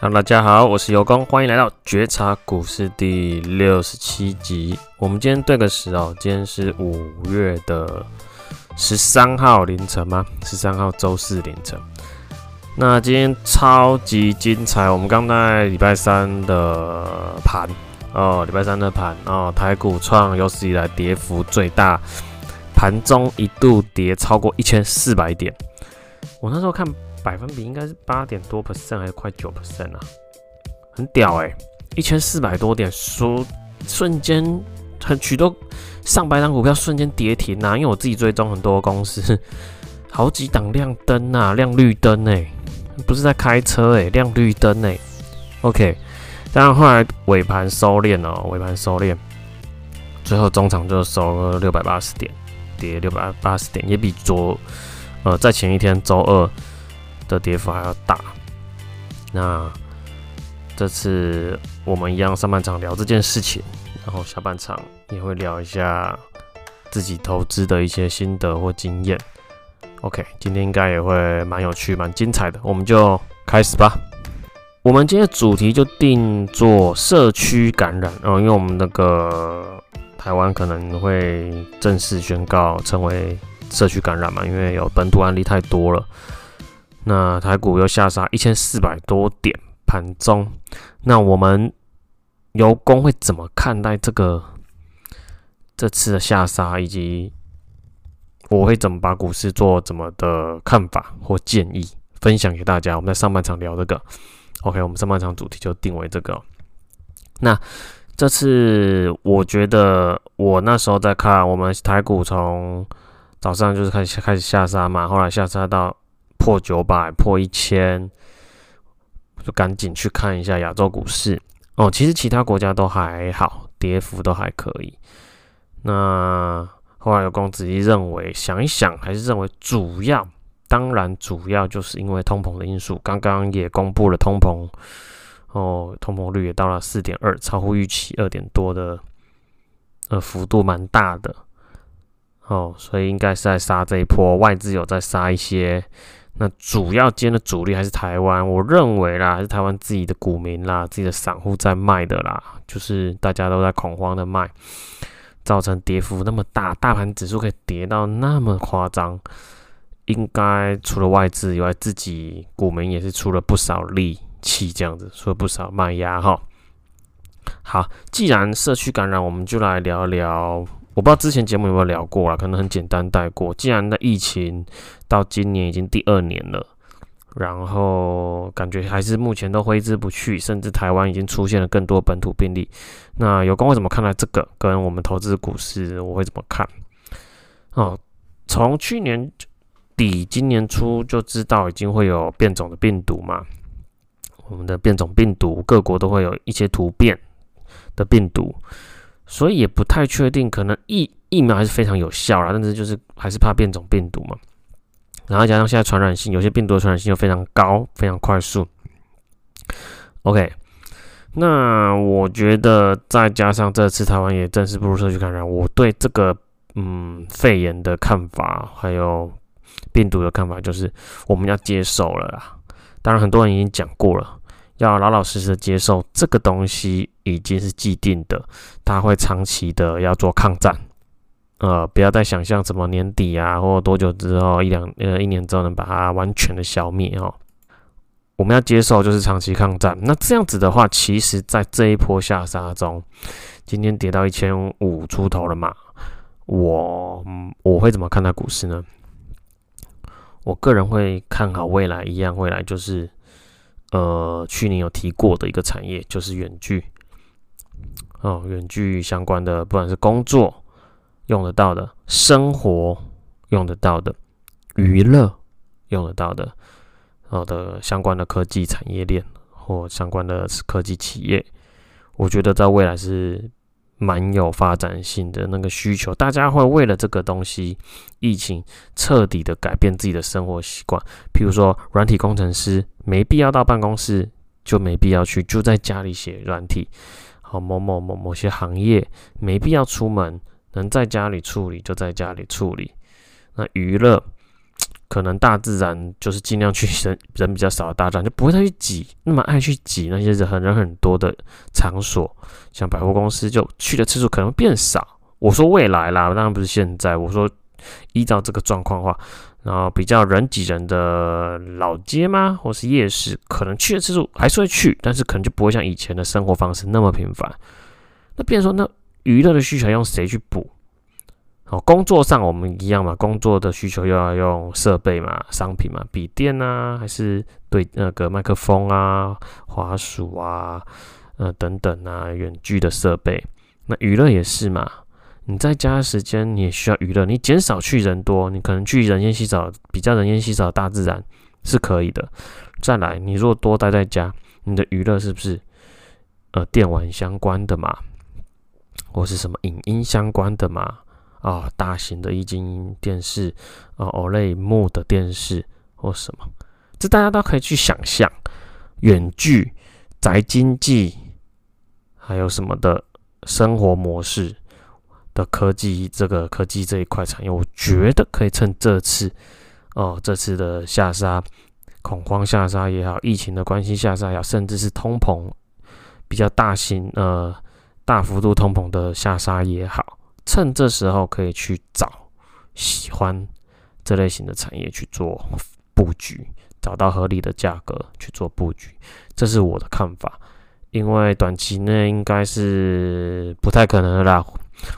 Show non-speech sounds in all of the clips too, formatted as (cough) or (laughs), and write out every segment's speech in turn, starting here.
哈，大家好，我是尤工，欢迎来到觉察股市第六十七集。我们今天对个时哦，今天是五月的十三号凌晨吗？十三号周四凌晨。那今天超级精彩，我们刚在礼拜三的盘哦，礼拜三的盘哦，台股创有史以来跌幅最大，盘中一度跌超过一千四百点。我那时候看。百分比应该是八点多 percent 还是快九 percent 啊？很屌哎、欸，一千四百多点，说瞬间很许多上百档股票瞬间跌停啊！因为我自己追踪很多公司，(laughs) 好几档亮灯啊，亮绿灯哎、不是在开车哎、亮绿灯哎、OK，但后来尾盘收敛哦，尾盘收敛，最后中场就收了六百八十点，跌六百八十点，也比昨呃在前一天周二。的跌幅还要大。那这次我们一样上半场聊这件事情，然后下半场也会聊一下自己投资的一些心得或经验。OK，今天应该也会蛮有趣、蛮精彩的，我们就开始吧。我们今天主题就定做社区感染哦，因为我们那个台湾可能会正式宣告成为社区感染嘛，因为有本土案例太多了。那台股又下杀一千四百多点，盘中，那我们尤公会怎么看待这个这次的下杀，以及我会怎么把股市做怎么的看法或建议分享给大家？我们在上半场聊这个，OK，我们上半场主题就定为这个。那这次我觉得我那时候在看，我们台股从早上就是开始开始下杀嘛，后来下杀到。破九百，破一千，就赶紧去看一下亚洲股市哦。其实其他国家都还好，跌幅都还可以。那后来有公子一认为，想一想，还是认为主要，当然主要就是因为通膨的因素。刚刚也公布了通膨，哦，通膨率也到了四点二，超乎预期二点多的，呃，幅度蛮大的。哦，所以应该是在杀这一波，外资有在杀一些。那主要今天的主力还是台湾，我认为啦，还是台湾自己的股民啦，自己的散户在卖的啦，就是大家都在恐慌的卖，造成跌幅那么大，大盘指数可以跌到那么夸张，应该除了外资以外，自己股民也是出了不少力气，这样子出了不少卖压哈。好，既然社区感染，我们就来聊聊。我不知道之前节目有没有聊过啦，可能很简单带过。既然那疫情到今年已经第二年了，然后感觉还是目前都挥之不去，甚至台湾已经出现了更多本土病例。那有公会怎么看待这个？跟我们投资股市我会怎么看？哦，从去年底今年初就知道已经会有变种的病毒嘛，我们的变种病毒各国都会有一些突变的病毒。所以也不太确定，可能疫疫苗还是非常有效啦，但是就是还是怕变种病毒嘛。然后加上现在传染性，有些病毒的传染性又非常高，非常快速。OK，那我觉得再加上这次台湾也正式步入社区感染，我对这个嗯肺炎的看法，还有病毒的看法，就是我们要接受了啦。当然很多人已经讲过了。要老老实实的接受这个东西已经是既定的，它会长期的要做抗战，呃，不要再想象什么年底啊，或多久之后一两呃一年之后能把它完全的消灭哦。我们要接受就是长期抗战。那这样子的话，其实在这一波下杀中，今天跌到一千五出头了嘛，我我会怎么看待股市呢？我个人会看好未来，一样未来就是。呃，去年有提过的一个产业就是远距哦，远距相关的，不管是工作用得到的、生活用得到的、娱乐用得到的，好的相关的科技产业链或相关的科技企业，我觉得在未来是。蛮有发展性的那个需求，大家会为了这个东西，疫情彻底的改变自己的生活习惯。譬如说，软体工程师没必要到办公室，就没必要去，就在家里写软体。好，某某某某些行业没必要出门，能在家里处理就在家里处理。那娱乐，可能大自然就是尽量去人人比较少的大自然，就不会再去挤那么爱去挤那些人很人很多的场所，像百货公司就去的次数可能变少。我说未来啦，当然不是现在。我说依照这个状况的话，然后比较人挤人的老街吗，或是夜市，可能去的次数还是会去，但是可能就不会像以前的生活方式那么频繁。那变成说，那娱乐的需求用谁去补？哦，工作上我们一样嘛，工作的需求又要用设备嘛，商品嘛，笔电啊，还是对那个麦克风啊、滑鼠啊，呃等等啊，远距的设备。那娱乐也是嘛，你在家的时间你也需要娱乐，你减少去人多，你可能去人烟稀少、比较人烟稀少的大自然是可以的。再来，你如果多待在家，你的娱乐是不是呃电玩相关的嘛，或是什么影音相关的嘛？啊、大型的液晶电视，啊、，OLED 的电视或什么，这大家都可以去想象。远距宅经济，还有什么的生活模式的科技，这个科技这一块产业，我觉得可以趁这次，哦，这次的下杀，恐慌下杀也好，疫情的关系下杀也好，甚至是通膨比较大型，呃，大幅度通膨的下杀也好。趁这时候可以去找喜欢这类型的产业去做布局，找到合理的价格去做布局，这是我的看法。因为短期内应该是不太可能的啦。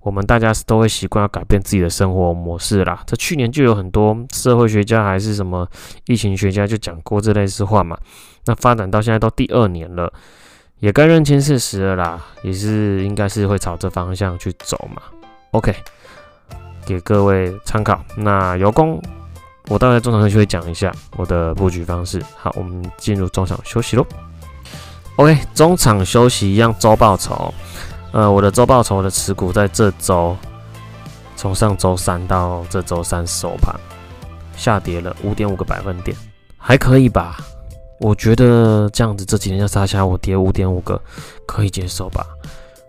我们大家都会习惯要改变自己的生活模式啦。这去年就有很多社会学家还是什么疫情学家就讲过这类似话嘛。那发展到现在都第二年了，也该认清事实了啦。也是应该是会朝这方向去走嘛。OK，给各位参考。那有功，我大概中场休息会讲一下我的布局方式。好，我们进入中场休息喽。OK，中场休息一样周报酬。呃，我的周报酬的持股在这周，从上周三到这周三收盘，下跌了五点五个百分点，还可以吧？我觉得这样子这几天要杀下我跌五点五个，可以接受吧？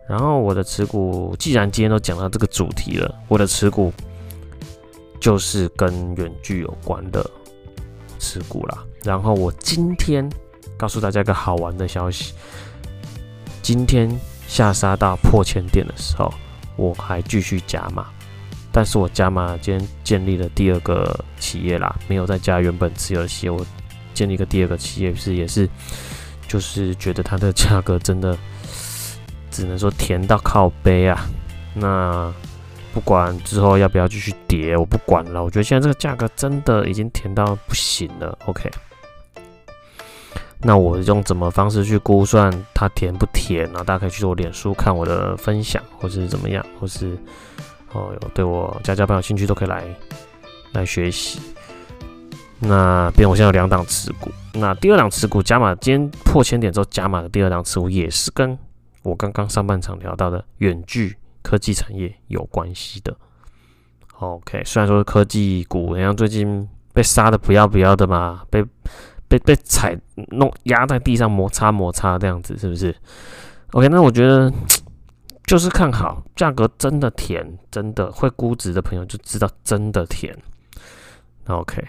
然后我的持股，既然今天都讲到这个主题了，我的持股就是跟远距有关的持股啦。然后我今天告诉大家一个好玩的消息：今天下杀到破千点的时候，我还继续加码，但是我加码今天建立了第二个企业啦，没有再加原本持有的企业，我建立一个第二个企业是也是，就是觉得它的价格真的。只能说甜到靠背啊！那不管之后要不要继续跌，我不管了。我觉得现在这个价格真的已经甜到不行了。OK，那我用怎么方式去估算它甜不甜呢？大家可以去我脸书看我的分享，或是怎么样，或是哦有对我家家班有兴趣都可以来来学习。那边我现在有两档持股，那第二档持股加码，今天破千点之后加码的第二档持股也是跟。我刚刚上半场聊到的远距科技产业有关系的，OK，虽然说科技股好像最近被杀的不要不要的嘛，被被被踩弄压在地上摩擦摩擦这样子，是不是？OK，那我觉得就是看好价格真的甜，真的会估值的朋友就知道真的甜。OK，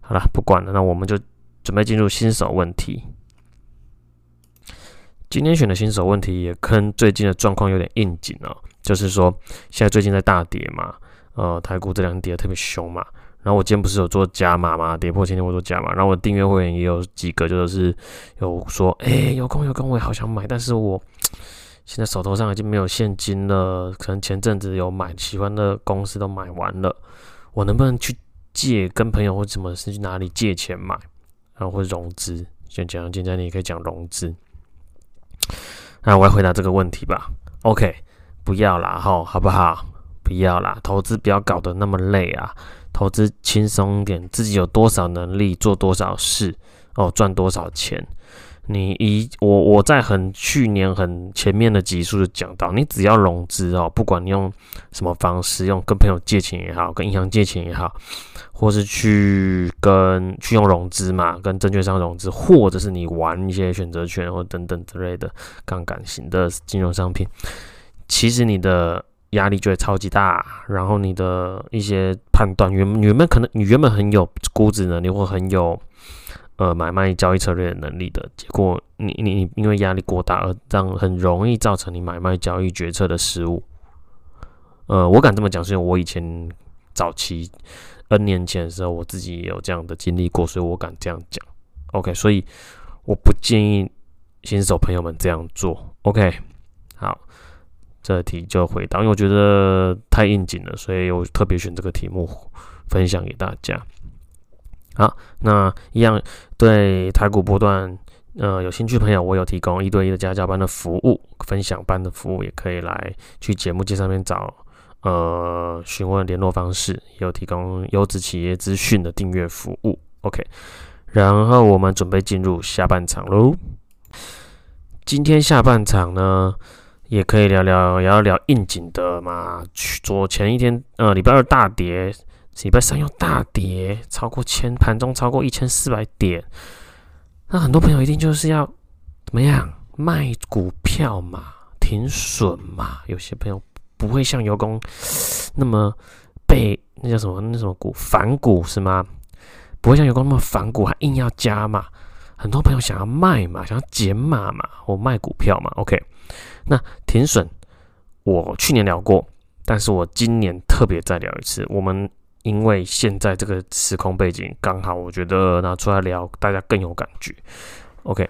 好了，不管了，那我们就准备进入新手问题。今天选的新手问题也跟最近的状况有点应景哦，就是说现在最近在大跌嘛，呃，台股这两天跌得特别凶嘛，然后我今天不是有做加码嘛，跌破千点我做加码，然后我订阅会员也有几个就是有说，哎、有空有空，我也好想买，但是我现在手头上已经没有现金了，可能前阵子有买喜欢的公司都买完了，我能不能去借跟朋友或什么是去哪里借钱买，然后或融资？先讲今天你也可以讲融资。那我来回答这个问题吧。OK，不要啦，吼，好不好？不要啦，投资不要搞得那么累啊，投资轻松点，自己有多少能力做多少事哦，赚多少钱。你一我我在很去年很前面的集数就讲到，你只要融资哦，不管你用什么方式，用跟朋友借钱也好，跟银行借钱也好。或是去跟去用融资嘛，跟证券商融资，或者是你玩一些选择权或等等之类的杠杆型的金融商品，其实你的压力就会超级大，然后你的一些判断原原本可能你原本很有估值能力或很有呃买卖交易策略的能力的，结果你你因为压力过大而让很容易造成你买卖交易决策的失误。呃，我敢这么讲，是因为我以前早期 N 年前的时候，我自己也有这样的经历过，所以我敢这样讲。OK，所以我不建议新手朋友们这样做。OK，好。这题就回答，因为我觉得太应景了，所以我特别选这个题目分享给大家。好，那一样对台股波段呃有兴趣的朋友，我有提供一对一的家教班的服务，分享班的服务也可以来去节目介上面找呃询问联络方式，也有提供优质企业资讯的订阅服务。OK，然后我们准备进入下半场喽。今天下半场呢，也可以聊聊，聊聊应景的嘛。昨前一天，呃，礼拜二大跌，礼拜三又大跌，超过千，盘中超过一千四百点。那很多朋友一定就是要怎么样卖股票嘛，停损嘛。有些朋友不会像油工那么被那叫什么那什么股反股是吗？不会像油工那么反股，还硬要加嘛。很多朋友想要卖嘛，想要减码嘛，或卖股票嘛。OK。那停损，我去年聊过，但是我今年特别再聊一次。我们因为现在这个时空背景刚好，我觉得拿出来聊，大家更有感觉。OK，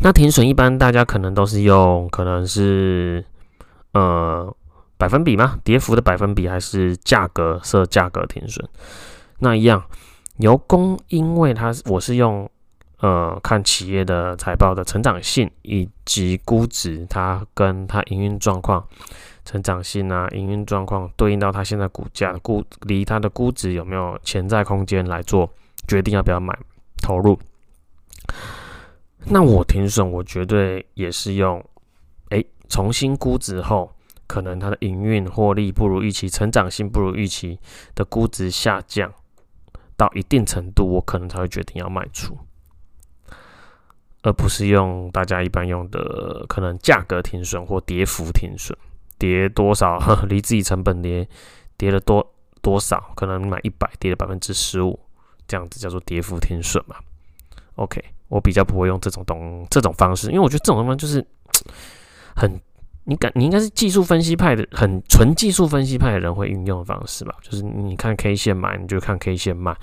那停损一般大家可能都是用，可能是呃百分比吗？跌幅的百分比还是价格设价格停损？那一样，由公，因为它我是用。呃，看企业的财报的成长性以及估值，它跟它营运状况、成长性啊，营运状况对应到它现在股价估离它的估值有没有潜在空间来做决定要不要买投入。那我停损，我绝对也是用，哎、重新估值后，可能它的营运获利不如预期，成长性不如预期的估值下降到一定程度，我可能才会决定要卖出。而不是用大家一般用的可能价格停损或跌幅停损，跌多少 (laughs) 离自己成本跌跌了多多少，可能买一百跌了百分之十五，这样子叫做跌幅停损嘛。OK，我比较不会用这种东这种方式，因为我觉得这种方式就是很你感你应该是技术分析派的，很纯技术分析派的人会运用的方式吧，就是你看 K 线买，你就看 K 线卖。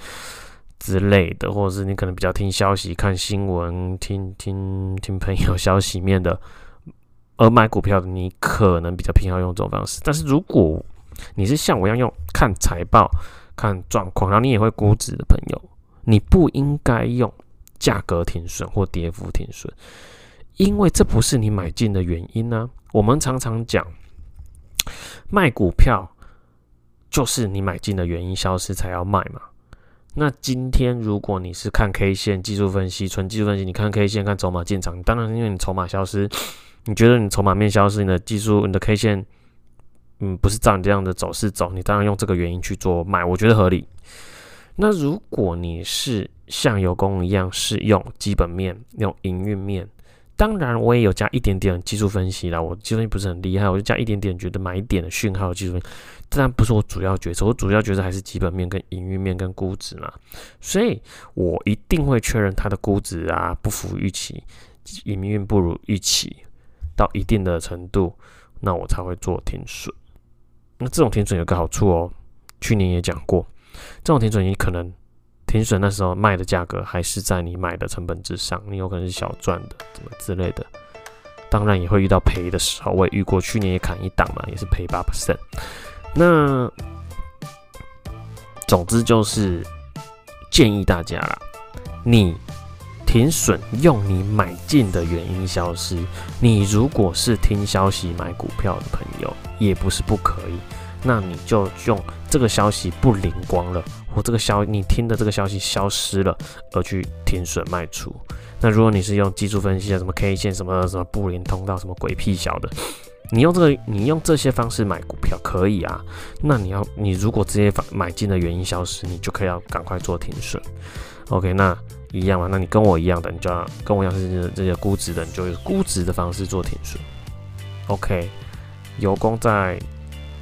之类的，或者是你可能比较听消息、看新闻、听听听朋友消息面的，而买股票的，你可能比较偏好用这种方式。但是如果你是像我一样用看财报、看状况，然后你也会估值的朋友，你不应该用价格停损或跌幅停损，因为这不是你买进的原因呢、啊。我们常常讲卖股票就是你买进的原因消失才要卖嘛。那今天如果你是看 K 线技术分析，纯技术分析，你看 K 线看筹码进场，当然是因为你筹码消失，你觉得你筹码面消失，你的技术你的 K 线，嗯，不是照你这样的走势走，你当然用这个原因去做卖，我觉得合理。那如果你是像油工一样是用基本面、用营运面。当然，我也有加一点点技术分析啦。我技术分析不是很厉害，我就加一点点觉得买点的讯号技术分，当然不是我主要决策。我主要决策还是基本面、跟营运面、跟估值嘛。所以我一定会确认它的估值啊不符预期，营运不如预期到一定的程度，那我才会做停损。那这种停损有个好处哦，去年也讲过，这种停损你可能。停损那时候卖的价格还是在你买的成本之上，你有可能是小赚的，怎么之类的。当然也会遇到赔的时候，我也遇过，去年也砍一档嘛，也是赔八不剩。那总之就是建议大家啦，你停损用你买进的原因消失。你如果是听消息买股票的朋友，也不是不可以，那你就用这个消息不灵光了。或这个消，你听的这个消息消失了，而去停损卖出。那如果你是用技术分析啊，什么 K 线，什么什么布林通道，什么鬼屁小的，你用这个，你用这些方式买股票可以啊。那你要，你如果这些买买进的原因消失，你就可以要赶快做停损。OK，那一样嘛？那你跟我一样的，你就要跟我一样是这些估值的，你就用估值的方式做停损。OK，油工在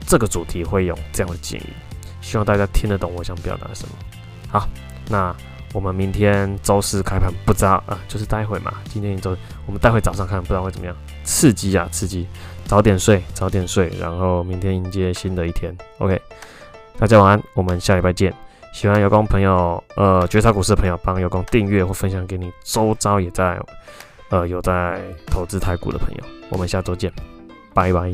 这个主题会用这样的建议，希望大家听得懂我想表达什么。好，那我们明天周四开盘，不知道啊，就是待会嘛。今天一周，我们待会早上看，不知道会怎么样，刺激啊，刺激！早点睡，早点睡，然后明天迎接新的一天。OK，大家晚安，我们下礼拜见。喜欢有功朋友，呃，觉察股市的朋友，帮有功订阅或分享给你周遭也在，呃，有在投资台股的朋友。我们下周见，拜拜。